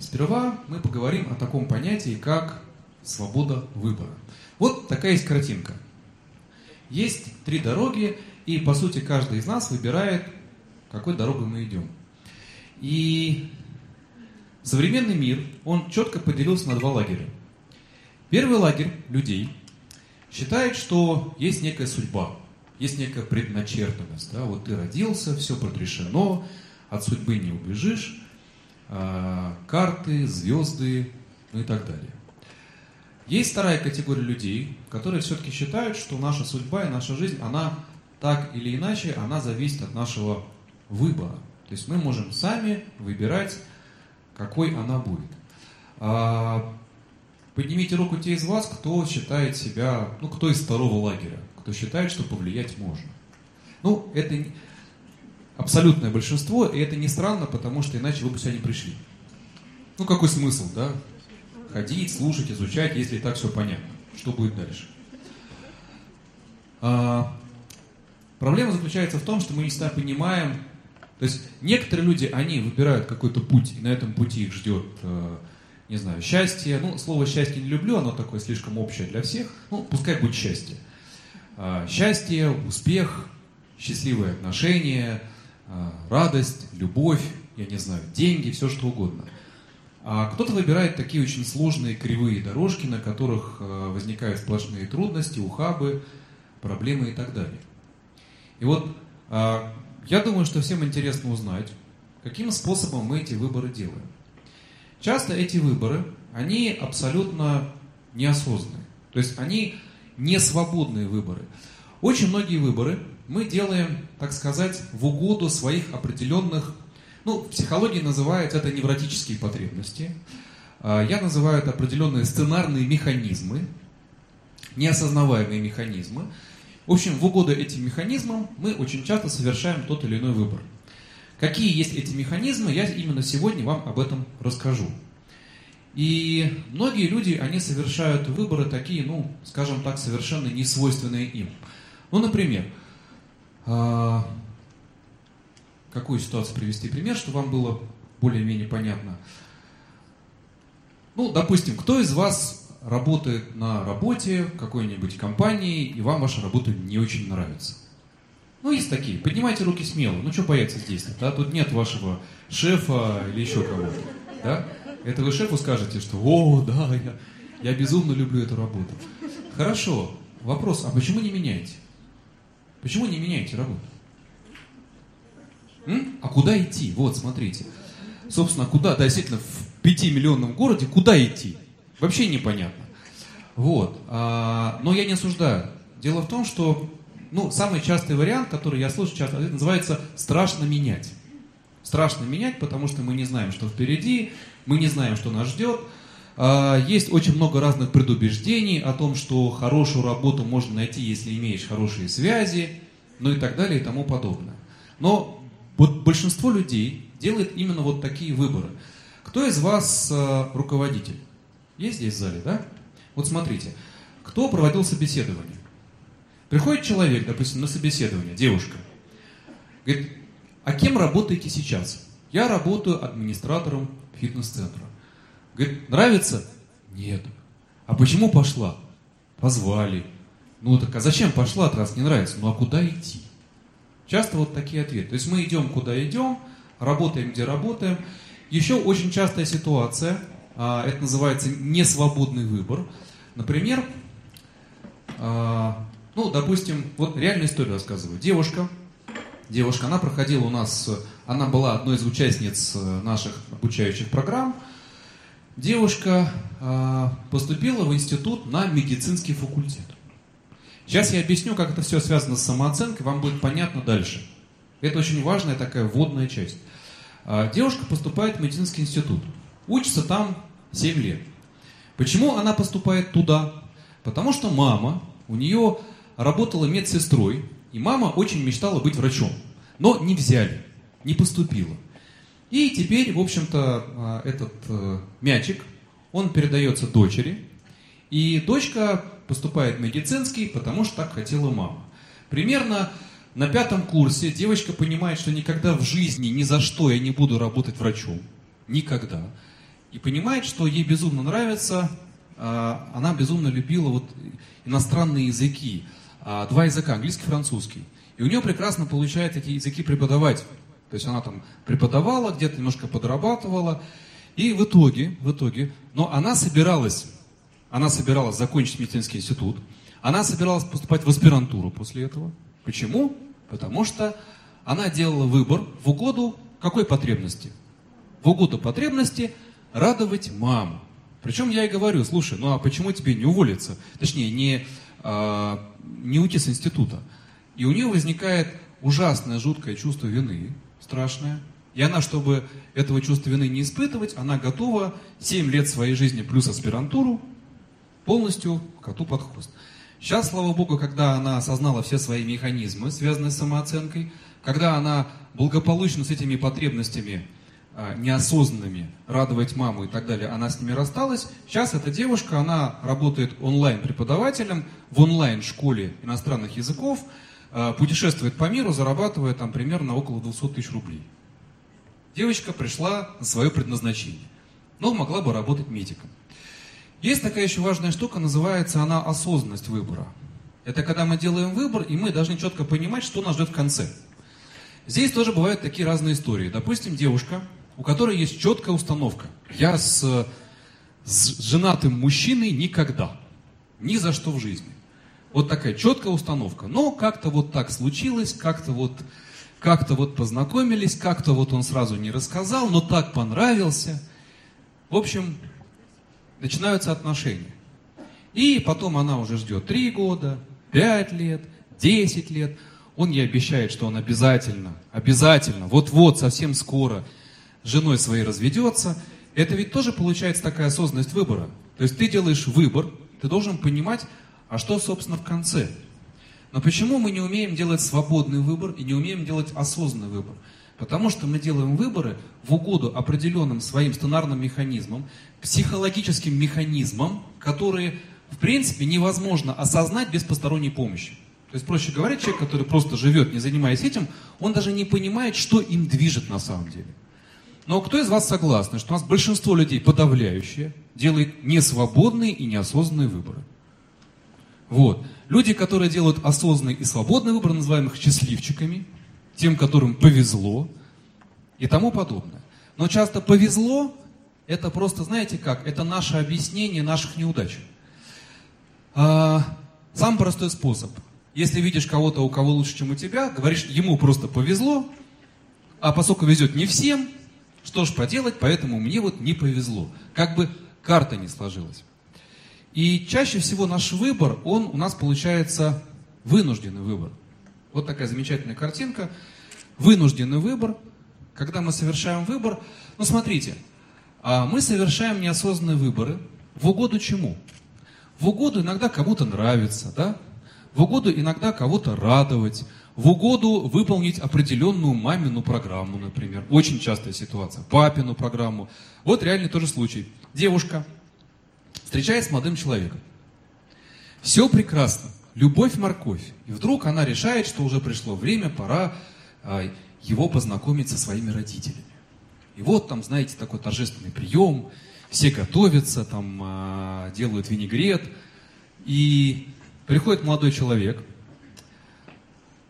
Сперва мы поговорим о таком понятии, как свобода выбора. Вот такая есть картинка. Есть три дороги, и по сути каждый из нас выбирает, какой дорогой мы идем. И современный мир, он четко поделился на два лагеря. Первый лагерь людей считает, что есть некая судьба, есть некая предначертанность. Да? Вот ты родился, все предрешено, от судьбы не убежишь, карты, звезды, ну и так далее. Есть вторая категория людей, которые все-таки считают, что наша судьба и наша жизнь, она так или иначе, она зависит от нашего выбора. То есть мы можем сами выбирать, какой она будет. А, поднимите руку те из вас, кто считает себя, ну, кто из второго лагеря, кто считает, что повлиять можно. Ну, это абсолютное большинство, и это не странно, потому что иначе вы бы сюда не пришли. Ну, какой смысл, да? Ходить, слушать, изучать, если и так все понятно. Что будет дальше? А, проблема заключается в том, что мы не всегда понимаем, то есть некоторые люди, они выбирают какой-то путь, и на этом пути их ждет, э, не знаю, счастье. Ну, слово счастье не люблю, оно такое слишком общее для всех. Ну, пускай будет счастье. А, счастье, успех, счастливые отношения, радость, любовь, я не знаю, деньги, все что угодно. А кто-то выбирает такие очень сложные кривые дорожки, на которых а, возникают сплошные трудности, ухабы, проблемы и так далее. И вот я думаю, что всем интересно узнать, каким способом мы эти выборы делаем. Часто эти выборы, они абсолютно неосознанные. То есть они не свободные выборы. Очень многие выборы мы делаем, так сказать, в угоду своих определенных, ну, в психологии называют это невротические потребности. А, я называю это определенные сценарные механизмы, неосознаваемые механизмы. В общем, в угоду этим механизмам мы очень часто совершаем тот или иной выбор. Какие есть эти механизмы, я именно сегодня вам об этом расскажу. И многие люди, они совершают выборы такие, ну, скажем так, совершенно не свойственные им. Ну, например, а, какую ситуацию привести пример, чтобы вам было более-менее понятно. Ну, допустим, кто из вас работает на работе какой-нибудь компании, и вам ваша работа не очень нравится? Ну, есть такие. Поднимайте руки смело. Ну, что бояться здесь? Да? Тут нет вашего шефа или еще кого-то. Да? Это вы шефу скажете, что «О, да, я, я безумно люблю эту работу». Хорошо. Вопрос, а почему не меняете? Почему не меняете работу? М? А куда идти? Вот, смотрите. Собственно, куда? Да, действительно, в пятимиллионном городе куда идти? Вообще непонятно. Вот. А, но я не осуждаю. Дело в том, что ну, самый частый вариант, который я слышу часто, называется «страшно менять». Страшно менять, потому что мы не знаем, что впереди, мы не знаем, что нас ждет. А, есть очень много разных предубеждений о том, что хорошую работу можно найти, если имеешь хорошие связи, ну и так далее и тому подобное. Но вот большинство людей делает именно вот такие выборы. Кто из вас а, руководитель? Есть здесь в зале, да? Вот смотрите, кто проводил собеседование? Приходит человек, допустим, на собеседование, девушка, говорит, а кем работаете сейчас? Я работаю администратором фитнес-центра. Говорит, нравится? Нет. А почему пошла? Позвали. Ну так а зачем пошла, раз не нравится? Ну а куда идти? Часто вот такие ответы. То есть мы идем куда идем, работаем где работаем. Еще очень частая ситуация, а, это называется несвободный выбор. Например, а, ну, допустим, вот реальную историю рассказываю. Девушка, девушка, она проходила у нас, она была одной из участниц наших обучающих программ. Девушка э, поступила в институт на медицинский факультет. Сейчас я объясню, как это все связано с самооценкой, вам будет понятно дальше. Это очень важная такая вводная часть. Э, девушка поступает в медицинский институт. Учится там 7 лет. Почему она поступает туда? Потому что мама, у нее работала медсестрой, и мама очень мечтала быть врачом. Но не взяли, не поступила. И теперь, в общем-то, а, этот э, мячик, он передается дочери, и дочка поступает в медицинский, потому что так хотела мама. Примерно на пятом курсе девочка понимает, что никогда в жизни, ни за что я не буду работать врачом. Никогда. и понимает, что ей безумно нравится, а, она безумно любила вот иностранные языки, а, два языка, английский и французский. И у нее прекрасно получается эти языки преподавать. То есть она там преподавала, где-то немножко подрабатывала. И в итоге, в итоге, но она собиралась, она собиралась закончить медицинский институт, она собиралась поступать в аспирантуру после этого. Почему? Потому что она делала выбор в угоду какой потребности? В угоду потребности радовать маму. Причем я и говорю, слушай, ну а почему тебе не уволиться? Точнее, не, а, не уйти с института. И у нее возникает ужасное, жуткое чувство вины, страшное. И она, чтобы этого чувства вины не испытывать, она готова 7 лет своей жизни плюс аспирантуру полностью коту под хвост. Сейчас, слава богу, когда она осознала все свои механизмы, связанные с самооценкой, когда она благополучно с этими потребностями а, неосознанными, радовать маму и так далее, она с ними рассталась. Сейчас эта девушка, она работает онлайн-преподавателем в онлайн-школе иностранных языков, путешествует по миру, зарабатывая там примерно около 200 тысяч рублей. Девочка пришла на свое предназначение, но могла бы работать медиком. Есть такая еще важная штука, называется она осознанность выбора. Это когда мы делаем выбор, и мы должны четко понимать, что нас ждет в конце. Здесь тоже бывают такие разные истории. Допустим, девушка, у которой есть четкая установка. Я с, с женатым мужчиной никогда. Ни за что в жизни. Вот такая четкая установка. Но как-то вот так случилось, как-то вот, как-то вот познакомились, как-то вот он сразу не рассказал, но так понравился. В общем, начинаются отношения. И потом она уже ждет 3 года, 5 лет, 10 лет. Он ей обещает, что он обязательно, обязательно, вот-вот, совсем скоро с женой своей разведется. Это ведь тоже получается такая осознанность выбора. То есть ты делаешь выбор, ты должен понимать, а что, собственно, в конце. Но почему мы не умеем делать свободный выбор и не умеем делать осознанный выбор? Потому что мы делаем выборы в угоду определенным своим стонарным механизмам, психологическим механизмам, которые, в принципе, невозможно осознать без посторонней помощи. То есть, проще говоря, человек, который просто живет, не занимаясь этим, он даже не понимает, что им движет на самом деле. Но кто из вас согласны, что у нас большинство людей, подавляющее, делает несвободные и неосознанные выборы? Вот. Люди, которые делают осознанный и свободный выбор, называем их счастливчиками, тем, которым повезло и тому подобное. Но часто повезло, это просто, знаете как, это наше объяснение наших неудач. А, самый простой способ. Если видишь кого-то, у кого лучше, чем у тебя, говоришь, ему просто повезло, а поскольку везет не всем, что ж поделать, поэтому мне вот не повезло. Как бы карта не сложилась. И чаще всего наш выбор, он у нас получается вынужденный выбор. Вот такая замечательная картинка. Вынужденный выбор. Когда мы совершаем выбор, ну смотрите, а мы совершаем неосознанные выборы в угоду чему? В угоду иногда кому-то нравится, да? В угоду иногда кого-то радовать, в угоду выполнить определенную мамину программу, например. Очень частая ситуация. Папину программу. Вот реальный тоже случай. Девушка встречается с молодым человеком. Все прекрасно. Любовь, морковь. И вдруг она решает, что уже пришло время, пора а, его познакомить со своими родителями. И вот там, знаете, такой торжественный прием, все готовятся, там а, делают винегрет. И приходит молодой человек,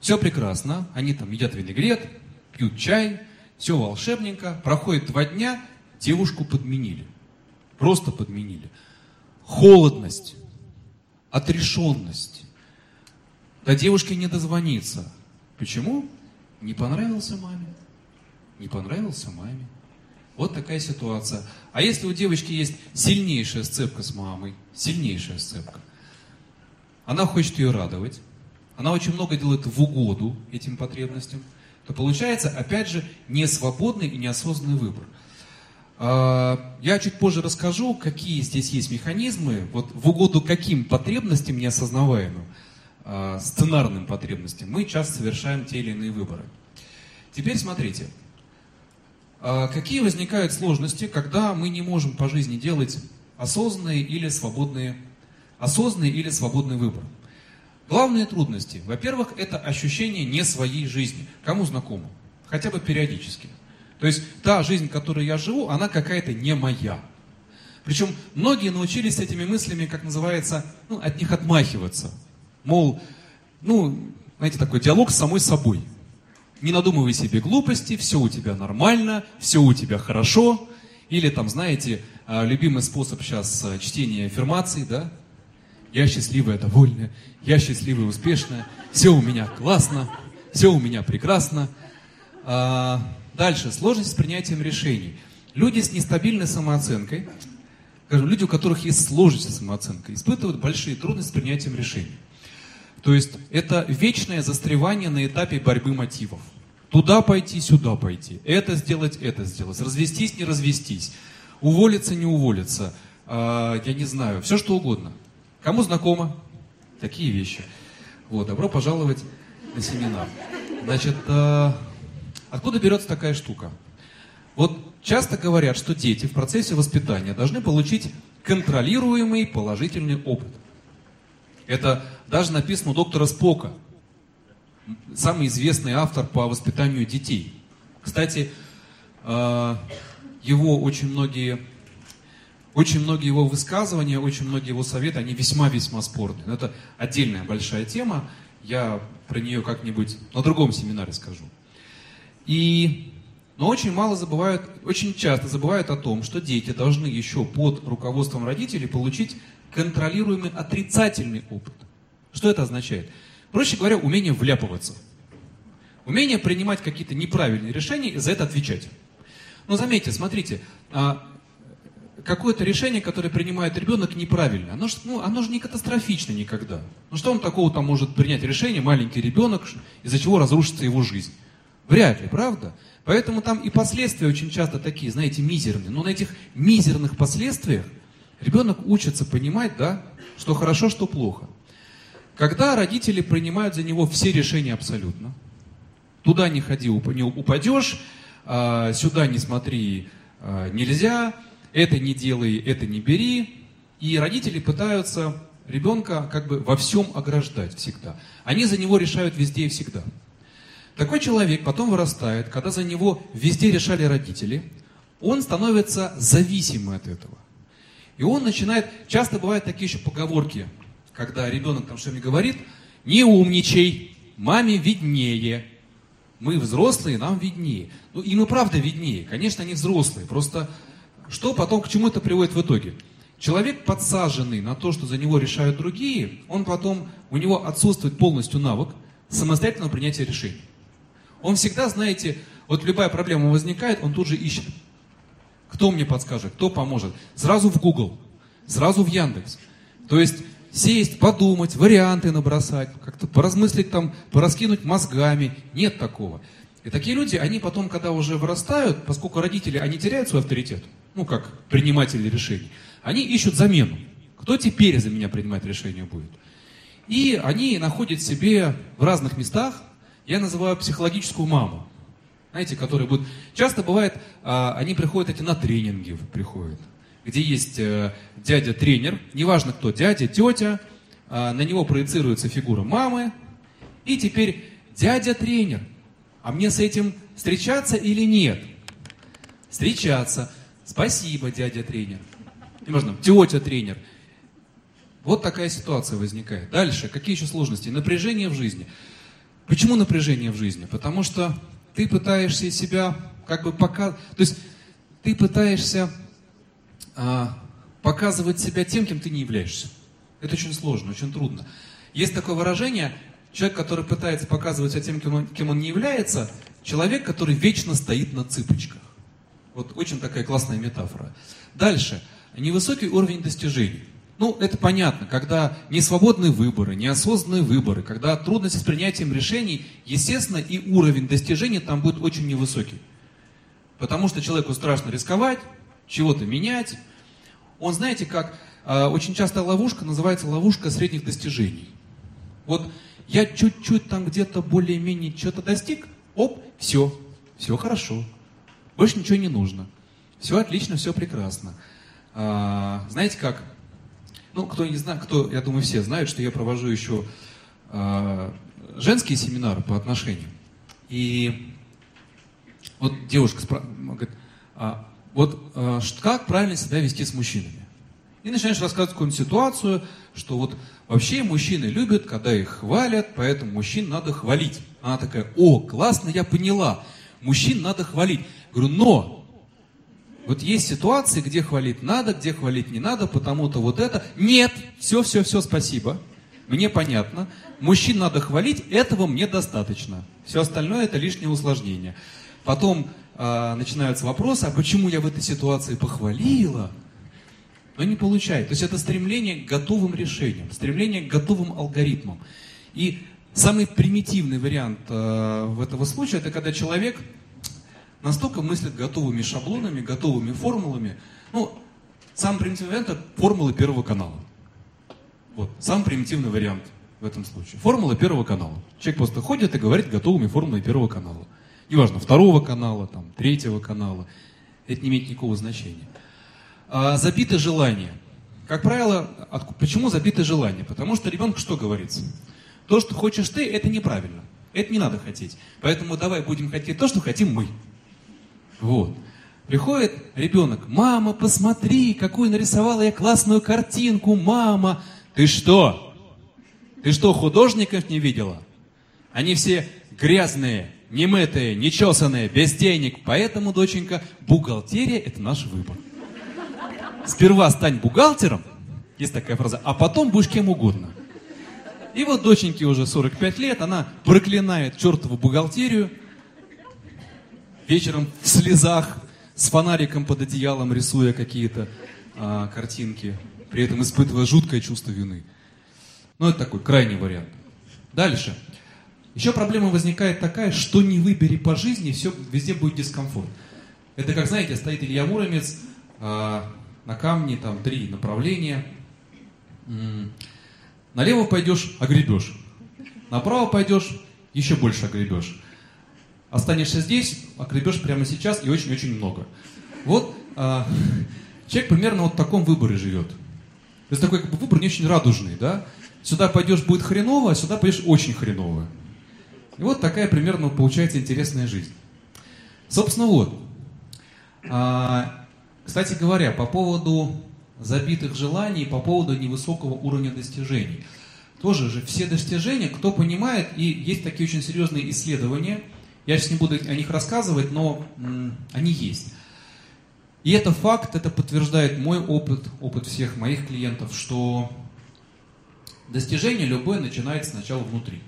все прекрасно, они там едят винегрет, пьют чай, все волшебненько. Проходит два дня, девушку подменили. Просто подменили. Холодность, отрешенность. До девушки не дозвониться. Почему? Не понравился маме. Не понравился маме. Вот такая ситуация. А если у девочки есть сильнейшая сцепка с мамой, сильнейшая сцепка, она хочет ее радовать, она очень много делает в угоду этим потребностям, то получается, опять же, несвободный и неосознанный выбор. А, я чуть позже расскажу, какие здесь есть механизмы, вот в угоду каким потребностям неосознаваемым, а, сценарным потребностям, мы часто совершаем те или иные выборы. Теперь смотрите, а, какие возникают сложности, когда мы не можем по жизни делать осознанные или свободные, осознанный или свободный выбор. Главные трудности. Во-первых, это ощущение не своей жизни. Кому знакомо? Хотя бы периодически. То есть та жизнь, которой я живу, она какая-то не моя. Причем многие научились этими мыслями, как называется, ну, от них отмахиваться. Мол, ну, знаете, такой диалог с самой собой. Не надумывай себе глупости, все у тебя нормально, все у тебя хорошо. Или там, знаете, а, любимый способ сейчас а, чтения аффирмаций, да? Я счастливая, довольная, я счастливая, успешная, все у меня классно, все у меня прекрасно. Дальше, сложность с принятием решений. Люди с нестабильной самооценкой, скажем, люди, у которых есть сложность с самооценкой, испытывают большие трудности с принятием решений. То есть это вечное застревание на этапе борьбы мотивов. Туда пойти, сюда пойти, это сделать, это сделать, развестись, не развестись, уволиться, не уволиться, э, я не знаю, все что угодно. Кому знакомо? Такие вещи. Вот, добро пожаловать на семинар. Значит, э, откуда берется такая штука? Вот часто говорят, что дети в процессе воспитания должны получить контролируемый положительный опыт. Это даже написано у доктора Спока, самый известный автор по воспитанию детей. Кстати, э, его очень многие, очень многие его высказывания, очень многие его советы, они весьма-весьма спорные. это отдельная большая тема, я про нее как-нибудь на другом семинаре скажу. И, но очень мало забывают, очень часто забывают о том, что дети должны еще под руководством родителей получить контролируемый отрицательный опыт. Что это означает? Проще говоря, умение вляпываться. Умение принимать какие-то неправильные решения и за это отвечать. Но заметьте, смотрите, а, какое-то решение, которое принимает ребенок, неправильно. Оно ну, оно же не катастрофично никогда. Ну что он такого там может принять решение, маленький ребенок, из-за чего разрушится его жизнь? Вряд ли, правда? Поэтому там и последствия очень часто такие, знаете, мизерные. Но на этих мизерных последствиях ребенок учится понимать, да, что хорошо, что плохо. Когда родители принимают за него все решения абсолютно, туда не ходи, не упадешь, а, сюда не смотри, а, нельзя, это не делай, это не бери. И родители пытаются ребенка как бы во всем ограждать всегда. Они за него решают везде и всегда. Такой человек потом вырастает, когда за него везде решали родители, он становится зависимым от этого. И он начинает, часто бывают такие еще поговорки, когда ребенок там что-нибудь говорит, не умничай, маме виднее. Мы взрослые, нам виднее. Ну, и правда виднее. Конечно, они взрослые. Просто что потом, к чему это приводит в итоге? Человек, подсаженный на то, что за него решают другие, он потом, у него отсутствует полностью навык самостоятельного принятия решений. Он всегда, знаете, вот любая проблема возникает, он тут же ищет. Кто мне подскажет, кто поможет? Сразу в Google, сразу в Яндекс. То есть сесть, подумать, варианты набросать, как-то поразмыслить там, пораскинуть мозгами. Нет такого. И такие люди, они потом, когда уже вырастают, поскольку родители, они теряют свой авторитет, ну, как приниматели решений, они ищут замену. Кто теперь за меня принимать решение будет? И они находят себе в разных местах, я называю психологическую маму. Знаете, которые будут... Часто бывает, а, они приходят эти на тренинги, приходят где есть э, дядя-тренер, неважно кто, дядя, тетя, э, на него проецируется фигура мамы, и теперь дядя-тренер. А мне с этим встречаться или нет? Встречаться. Спасибо, дядя-тренер. Неважно, тетя-тренер. Вот такая ситуация возникает. Дальше, какие еще сложности? Напряжение в жизни. Почему напряжение в жизни? Потому что ты пытаешься себя как бы пока... То есть ты пытаешься а, показывать себя тем, кем ты не являешься. Это очень сложно, очень трудно. Есть такое выражение, человек, который пытается показывать себя тем, кем он, кем он не является, человек, который вечно стоит на цыпочках. Вот очень такая классная метафора. Дальше. Невысокий уровень достижений. Ну, это понятно, когда несвободные выборы, неосознанные выборы, когда трудности с принятием решений, естественно, и уровень достижений там будет очень невысокий. Потому что человеку страшно рисковать, чего-то менять. Он, знаете, как э, очень часто ловушка называется ловушка средних достижений. Вот я чуть-чуть там где-то более-менее что-то достиг, оп, все, все хорошо, больше ничего не нужно, все отлично, все прекрасно. А, знаете как? Ну, кто не знает, кто, я думаю, все знают, что я провожу еще а, женские семинары по отношениям. И Вот девушка спра... говорит, а, вот а, как правильно себя вести с мужчинами? И начинаешь рассказывать какую-нибудь ситуацию, что вот вообще мужчины любят, когда их хвалят, поэтому мужчин надо хвалить. Она такая, о, классно, я поняла, мужчин надо хвалить. Говорю, но вот есть ситуации, где хвалить надо, где хвалить не надо, потому-то вот это. Нет, все, все, все, спасибо. Мне понятно. Мужчин надо хвалить, этого мне достаточно. Все остальное это лишнее усложнение. Потом э, начинаются вопросы, а почему я в этой ситуации похвалила? Но не получает. То есть это стремление к готовым решениям, стремление к готовым алгоритмам. И самый примитивный вариант э, этого случая, это когда человек настолько мыслит готовыми шаблонами, готовыми формулами. Ну, самый примитивный вариант формулы первого канала. Вот, самый примитивный вариант в этом случае. Формула первого канала. Человек просто ходит и говорит готовыми формулами первого канала. Неважно, второго канала, там, третьего канала. Это не имеет никакого значения. А, забиты желания. Как правило, от, почему забиты желания? Потому что ребенку что говорится? То, что хочешь ты, это неправильно. Это не надо хотеть. Поэтому давай будем хотеть то, что хотим мы. Вот. Приходит ребенок, мама, посмотри, какую нарисовала я классную картинку, мама. Ты что? Ты что, художников не видела? Они все грязные, немытые, нечесанные, без денег. Поэтому, доченька, бухгалтерия – это наш выбор. Сперва стань бухгалтером, есть такая фраза, а потом будешь кем угодно. И вот доченьке уже 45 лет, она проклинает чертову бухгалтерию, вечером в слезах, с фонариком под одеялом рисуя какие-то а, картинки, при этом испытывая жуткое чувство вины. Ну, это такой крайний вариант. Дальше. Еще проблема возникает такая, что не выбери по жизни, все, везде будет дискомфорт. Это как, знаете, стоит Илья Муромец, а, на камне, там три направления. Налево пойдешь, огребешь. Направо пойдешь, еще больше огребешь. Останешься здесь, огребешь прямо сейчас и очень-очень много. Вот а, человек примерно вот в таком выборе живет. То есть такой как бы, выбор не очень радужный, да? Сюда пойдешь будет хреново, а сюда пойдешь очень хреново. И вот такая примерно получается интересная жизнь. Собственно, вот. А, кстати говоря, по поводу забитых желаний, по поводу невысокого уровня достижений. Тоже же все достижения, кто понимает, и есть такие очень серьезные исследования, я сейчас не буду о них рассказывать, но они есть. И это факт, это подтверждает мой опыт, опыт всех моих клиентов, что достижение любое начинается сначала внутри.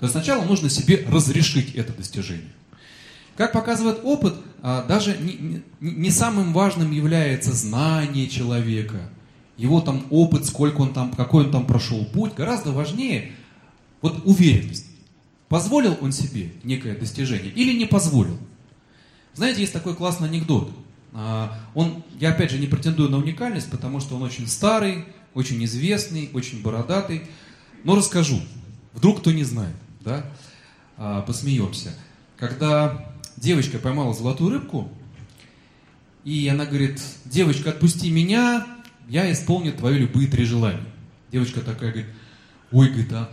То есть сначала нужно себе разрешить это достижение. Как показывает опыт, а, даже не, не самым важным является знание человека, его там опыт, сколько он там, какой он там прошел путь. Гораздо важнее вот уверенность. Позволил он себе некое достижение или не позволил? Знаете, есть такой классный анекдот. А, он, я опять же не претендую на уникальность, потому что он очень старый, очень известный, очень бородатый. Но расскажу. Вдруг кто не знает, да? А, посмеемся. Когда девочка поймала золотую рыбку, и она говорит, девочка, отпусти меня, я исполню твои любые три желания. Девочка такая говорит, ой, говорит, а,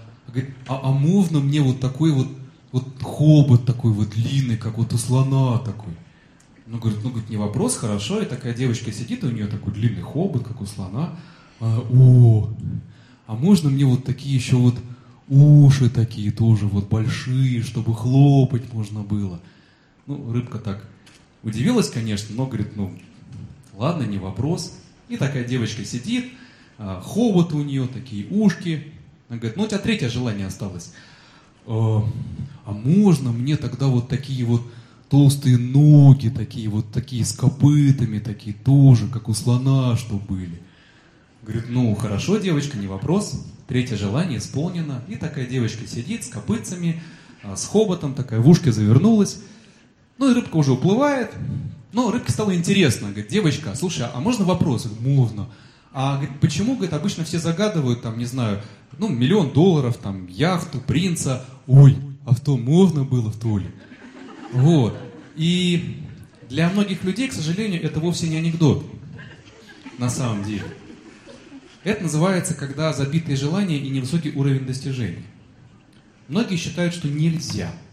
а, а можно мне вот такой вот, вот хобот такой вот длинный, как вот у слона такой? Ну, говорит, ну, говорит, не вопрос, хорошо. И такая девочка сидит, у нее такой длинный хобот, как у слона. А, о, а можно мне вот такие еще вот уши такие тоже вот большие, чтобы хлопать можно было? Ну, рыбка так удивилась, конечно, но говорит, ну, ладно, не вопрос. И такая девочка сидит, а, хобот у нее, такие ушки. Она говорит, ну, у тебя третье желание осталось. А, а можно мне тогда вот такие вот толстые ноги, такие вот такие с копытами, такие тоже, как у слона, что были. Говорит, ну, хорошо, девочка, не вопрос. Третье желание исполнено. И такая девочка сидит с копытцами, а, с хоботом, такая в ушке завернулась. Ну и рыбка уже уплывает. Но рыбке стало интересно. Говорит, девочка, слушай, а можно вопрос? Говорит, можно. А говорит, почему, говорит, обычно все загадывают, там, не знаю, ну, миллион долларов, там, яхту, принца. Ой, а в то можно было в то ли? Вот. И для многих людей, к сожалению, это вовсе не анекдот. На самом деле. Это называется, когда забитые желания и невысокий уровень достижений. Многие считают, что нельзя –